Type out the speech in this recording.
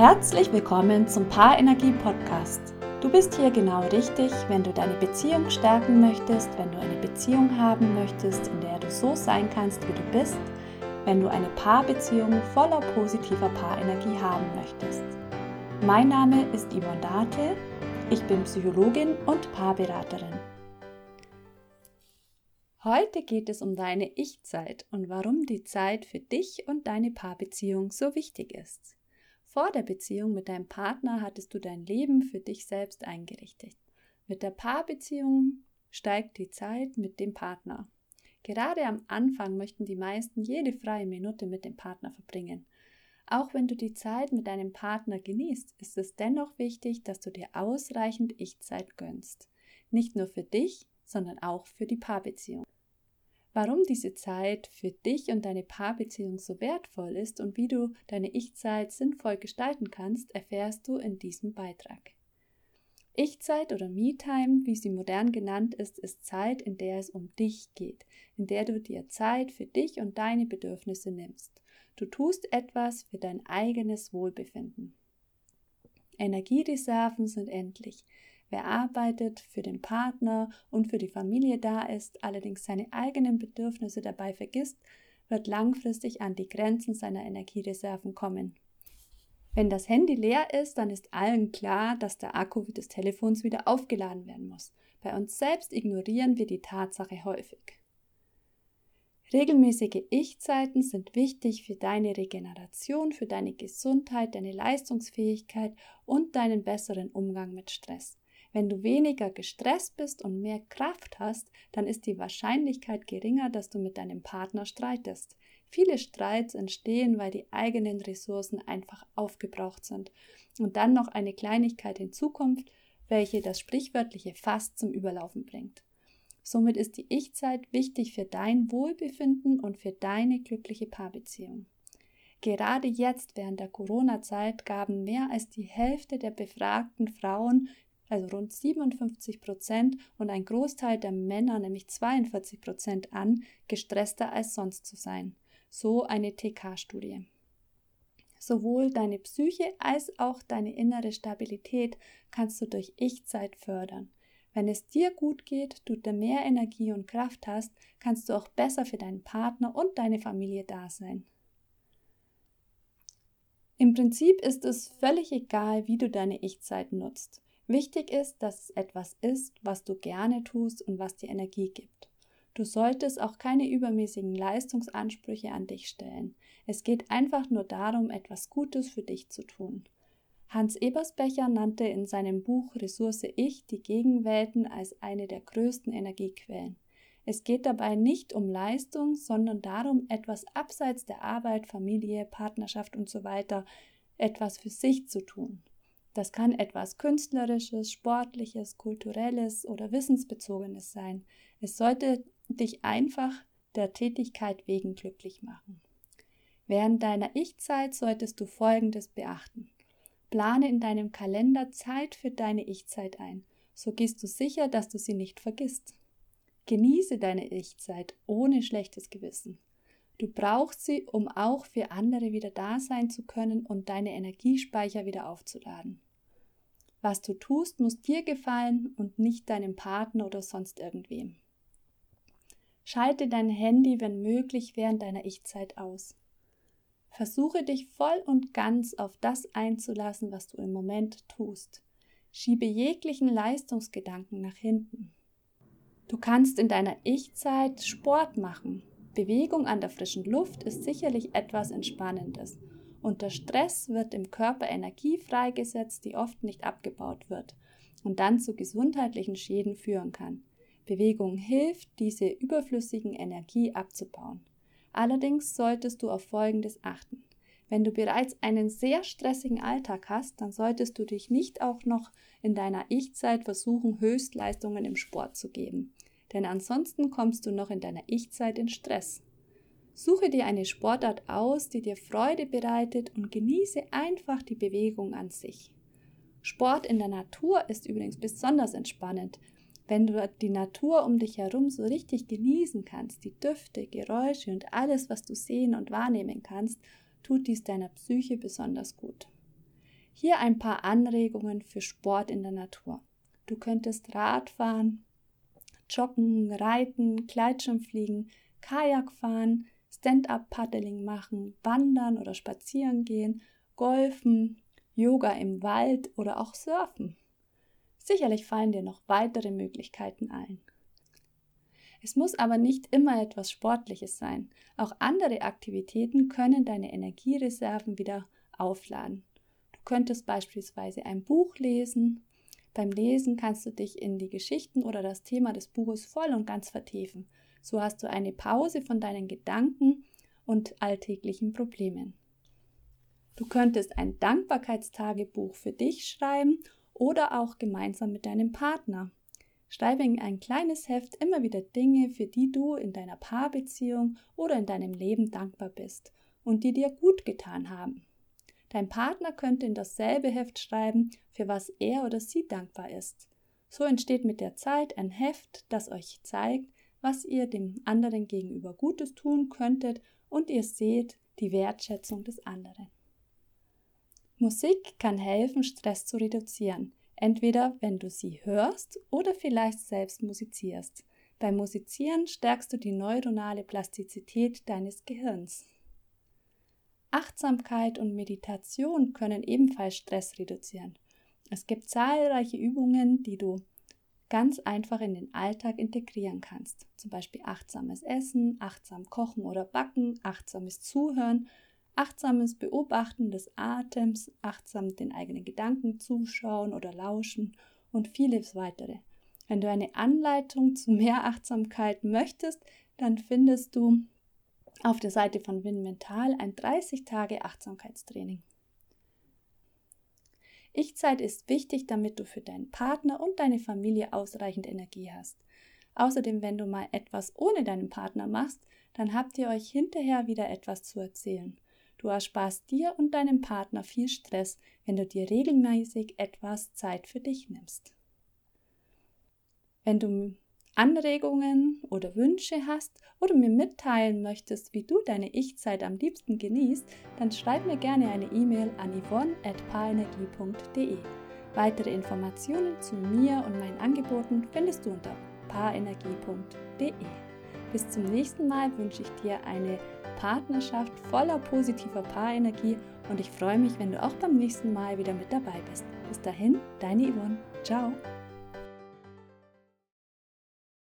Herzlich willkommen zum Paarenergie Podcast. Du bist hier genau richtig, wenn du deine Beziehung stärken möchtest, wenn du eine Beziehung haben möchtest, in der du so sein kannst, wie du bist, wenn du eine Paarbeziehung voller positiver Paarenergie haben möchtest. Mein Name ist Yvonne Date, ich bin Psychologin und Paarberaterin. Heute geht es um deine Ich-Zeit und warum die Zeit für dich und deine Paarbeziehung so wichtig ist. Vor der Beziehung mit deinem Partner hattest du dein Leben für dich selbst eingerichtet. Mit der Paarbeziehung steigt die Zeit mit dem Partner. Gerade am Anfang möchten die meisten jede freie Minute mit dem Partner verbringen. Auch wenn du die Zeit mit deinem Partner genießt, ist es dennoch wichtig, dass du dir ausreichend Ich-Zeit gönnst. Nicht nur für dich, sondern auch für die Paarbeziehung. Warum diese Zeit für dich und deine Paarbeziehung so wertvoll ist und wie du deine Ich-Zeit sinnvoll gestalten kannst, erfährst du in diesem Beitrag. Ich-Zeit oder Me-Time, wie sie modern genannt ist, ist Zeit, in der es um dich geht, in der du dir Zeit für dich und deine Bedürfnisse nimmst. Du tust etwas für dein eigenes Wohlbefinden. Energiereserven sind endlich. Wer arbeitet, für den Partner und für die Familie da ist, allerdings seine eigenen Bedürfnisse dabei vergisst, wird langfristig an die Grenzen seiner Energiereserven kommen. Wenn das Handy leer ist, dann ist allen klar, dass der Akku des Telefons wieder aufgeladen werden muss. Bei uns selbst ignorieren wir die Tatsache häufig. Regelmäßige Ich-Zeiten sind wichtig für deine Regeneration, für deine Gesundheit, deine Leistungsfähigkeit und deinen besseren Umgang mit Stress. Wenn du weniger gestresst bist und mehr Kraft hast, dann ist die Wahrscheinlichkeit geringer, dass du mit deinem Partner streitest. Viele Streits entstehen, weil die eigenen Ressourcen einfach aufgebraucht sind. Und dann noch eine Kleinigkeit in Zukunft, welche das sprichwörtliche Fass zum Überlaufen bringt. Somit ist die Ich-Zeit wichtig für dein Wohlbefinden und für deine glückliche Paarbeziehung. Gerade jetzt während der Corona-Zeit gaben mehr als die Hälfte der befragten Frauen also rund 57 Prozent und ein Großteil der Männer, nämlich 42 Prozent an, gestresster als sonst zu sein. So eine TK-Studie. Sowohl deine Psyche als auch deine innere Stabilität kannst du durch Ich-Zeit fördern. Wenn es dir gut geht, du mehr Energie und Kraft hast, kannst du auch besser für deinen Partner und deine Familie da sein. Im Prinzip ist es völlig egal, wie du deine Ich-Zeit nutzt. Wichtig ist, dass es etwas ist, was du gerne tust und was dir Energie gibt. Du solltest auch keine übermäßigen Leistungsansprüche an dich stellen. Es geht einfach nur darum, etwas Gutes für dich zu tun. Hans Ebersbecher nannte in seinem Buch Ressource Ich die Gegenwelten als eine der größten Energiequellen. Es geht dabei nicht um Leistung, sondern darum, etwas abseits der Arbeit, Familie, Partnerschaft usw. So etwas für sich zu tun. Das kann etwas Künstlerisches, Sportliches, Kulturelles oder Wissensbezogenes sein. Es sollte dich einfach der Tätigkeit wegen glücklich machen. Während deiner Ich-Zeit solltest du Folgendes beachten. Plane in deinem Kalender Zeit für deine Ich-Zeit ein. So gehst du sicher, dass du sie nicht vergisst. Genieße deine Ich-Zeit ohne schlechtes Gewissen. Du brauchst sie, um auch für andere wieder da sein zu können und deine Energiespeicher wieder aufzuladen. Was du tust, muss dir gefallen und nicht deinem Partner oder sonst irgendwem. Schalte dein Handy, wenn möglich, während deiner Ich-Zeit aus. Versuche dich voll und ganz auf das einzulassen, was du im Moment tust. Schiebe jeglichen Leistungsgedanken nach hinten. Du kannst in deiner Ich-Zeit Sport machen, Bewegung an der frischen Luft ist sicherlich etwas Entspannendes. Unter Stress wird im Körper Energie freigesetzt, die oft nicht abgebaut wird und dann zu gesundheitlichen Schäden führen kann. Bewegung hilft, diese überflüssigen Energie abzubauen. Allerdings solltest du auf Folgendes achten. Wenn du bereits einen sehr stressigen Alltag hast, dann solltest du dich nicht auch noch in deiner Ich-Zeit versuchen, Höchstleistungen im Sport zu geben denn ansonsten kommst du noch in deiner Ich-Zeit in Stress. Suche dir eine Sportart aus, die dir Freude bereitet und genieße einfach die Bewegung an sich. Sport in der Natur ist übrigens besonders entspannend. Wenn du die Natur um dich herum so richtig genießen kannst, die Düfte, Geräusche und alles, was du sehen und wahrnehmen kannst, tut dies deiner Psyche besonders gut. Hier ein paar Anregungen für Sport in der Natur. Du könntest Radfahren, Joggen, Reiten, Gleitschirmfliegen, Kajak fahren, Stand-up-Paddling machen, wandern oder spazieren gehen, golfen, Yoga im Wald oder auch surfen. Sicherlich fallen dir noch weitere Möglichkeiten ein. Es muss aber nicht immer etwas Sportliches sein. Auch andere Aktivitäten können deine Energiereserven wieder aufladen. Du könntest beispielsweise ein Buch lesen. Beim Lesen kannst du dich in die Geschichten oder das Thema des Buches voll und ganz vertiefen. So hast du eine Pause von deinen Gedanken und alltäglichen Problemen. Du könntest ein Dankbarkeitstagebuch für dich schreiben oder auch gemeinsam mit deinem Partner. Schreibe in ein kleines Heft immer wieder Dinge, für die du in deiner Paarbeziehung oder in deinem Leben dankbar bist und die dir gut getan haben. Dein Partner könnte in dasselbe Heft schreiben, für was er oder sie dankbar ist. So entsteht mit der Zeit ein Heft, das euch zeigt, was ihr dem anderen gegenüber Gutes tun könntet und ihr seht die Wertschätzung des anderen. Musik kann helfen, Stress zu reduzieren. Entweder wenn du sie hörst oder vielleicht selbst musizierst. Beim Musizieren stärkst du die neuronale Plastizität deines Gehirns. Achtsamkeit und Meditation können ebenfalls Stress reduzieren. Es gibt zahlreiche Übungen, die du ganz einfach in den Alltag integrieren kannst. Zum Beispiel achtsames Essen, achtsam Kochen oder Backen, achtsames Zuhören achtsames Beobachten des Atems, achtsam den eigenen Gedanken zuschauen oder lauschen und vieles weitere. Wenn du eine Anleitung zu mehr Achtsamkeit möchtest, dann findest du auf der Seite von Win Mental ein 30 Tage Achtsamkeitstraining. Ich-Zeit ist wichtig, damit du für deinen Partner und deine Familie ausreichend Energie hast. Außerdem, wenn du mal etwas ohne deinen Partner machst, dann habt ihr euch hinterher wieder etwas zu erzählen. Du ersparst dir und deinem Partner viel Stress, wenn du dir regelmäßig etwas Zeit für dich nimmst. Wenn du Anregungen oder Wünsche hast oder mir mitteilen möchtest, wie du deine Ich-Zeit am liebsten genießt, dann schreib mir gerne eine E-Mail an yvonne.paarenergie.de. Weitere Informationen zu mir und meinen Angeboten findest du unter paarenergie.de. Bis zum nächsten Mal wünsche ich dir eine Partnerschaft voller positiver Paarenergie und ich freue mich, wenn du auch beim nächsten Mal wieder mit dabei bist. Bis dahin, deine Yvonne. Ciao.